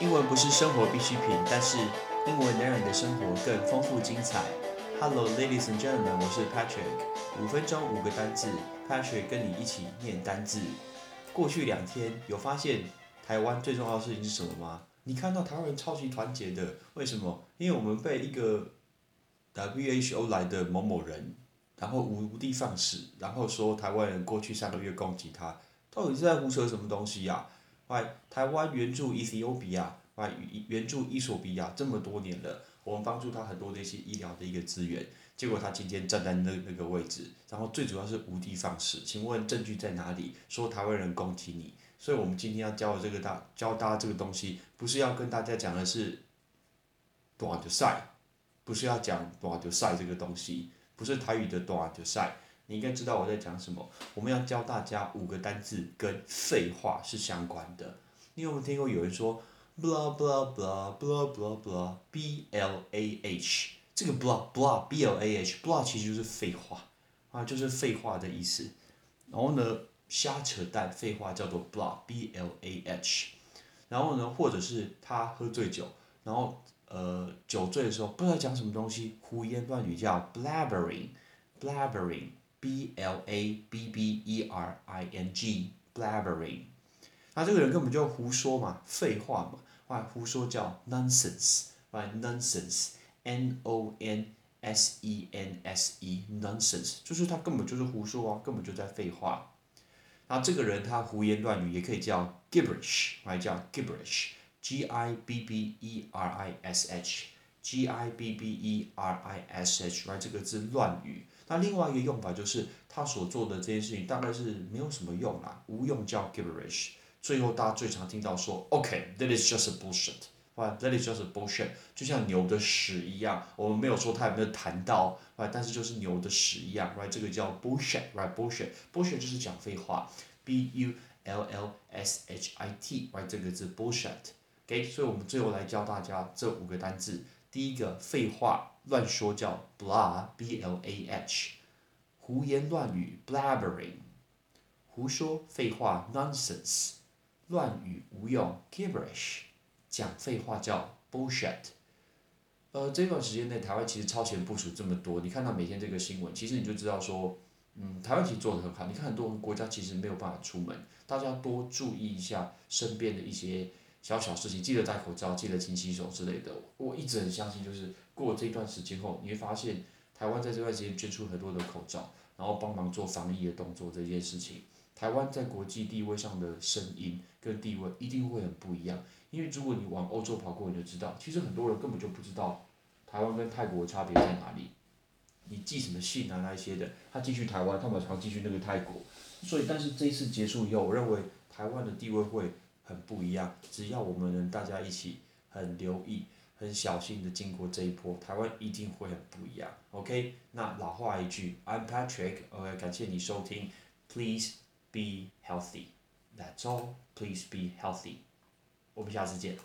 英文不是生活必需品，但是英文能让你的生活更丰富精彩。Hello, ladies and gentlemen，我是 Patrick。五分钟五个单字，Patrick 跟你一起念单字。过去两天有发现台湾最重要的事情是什么吗？你看到台湾人超级团结的，为什么？因为我们被一个 WHO 来的某某人，然后无的放矢，然后说台湾人过去三个月攻击他，到底是在胡扯什么东西呀？哎，台湾援助伊塞比亚，哎，援助伊索比亚这么多年了，我们帮助他很多的一些医疗的一个资源，结果他今天站在那那个位置，然后最主要是无的放矢，请问证据在哪里？说台湾人攻击你，所以我们今天要教的这个大教大家这个东西，不是要跟大家讲的是，短的赛，不是要讲短的赛这个东西，不是台语的短的赛。你应该知道我在讲什么。我们要教大家五个单字跟废话是相关的。你有没有听过有人说 blah blah blah blah blah blah b l a h 这个 blah blah b l a h blah 其实就是废话啊，就是废话的意思。然后呢，瞎扯淡废话叫做 blah b l a h。然后呢，或者是他喝醉酒，然后呃酒醉的时候不知道讲什么东西，胡言乱语叫 blabbering blabbering。B l a b b e r i n g blabbering，那这个人根本就胡说嘛，废话嘛，啊，胡说叫 nonsense，哎 nonsense，n o n s e n s e nonsense，就是他根本就是胡说啊，根本就在废话。那这个人他胡言乱语也可以叫 gibberish，来叫 gibberish，g i b b e r i s h，g i b b e r i s h，right 这个字乱语。那另外一个用法就是他所做的这件事情大概是没有什么用啦，无用叫 gibberish。最后大家最常听到说，OK，that is just a bullshit，right？that is just bullshit，就像牛的屎一样，我们没有说他有没有谈到，啊，但是就是牛的屎一样，right，这个叫 bullshit，right，bullshit，bullshit 就是讲废话，b u l l s h i t，right，这个字 bullshit，OK，所以我们最后来教大家这五个单字，第一个废话。乱说叫 blah，b l a h，胡言乱语 blabbering，胡说废话 nonsense，乱语无用 gibberish，讲废话叫 bullshit。呃，这段时间内台湾其实超前部署这么多，你看到每天这个新闻，其实你就知道说，嗯，台湾其实做的很好。你看很多国家其实没有办法出门，大家多注意一下身边的一些。小小事情，记得戴口罩，记得勤洗手之类的。我一直很相信，就是过了这段时间后，你会发现台湾在这段时间捐出很多的口罩，然后帮忙做防疫的动作。这件事情，台湾在国际地位上的声音跟地位一定会很不一样。因为如果你往欧洲跑过，你就知道，其实很多人根本就不知道台湾跟泰国的差别在哪里。你寄什么信啊那些的，他寄去台湾，他们常寄去那个泰国。所以，但是这一次结束以后，我认为台湾的地位会。很不一样，只要我们能大家一起很留意、很小心的经过这一波，台湾一定会很不一样。OK，那老话一句，I'm Patrick，OK，感谢你收听，Please be healthy，That's all，Please be healthy，我们下次见。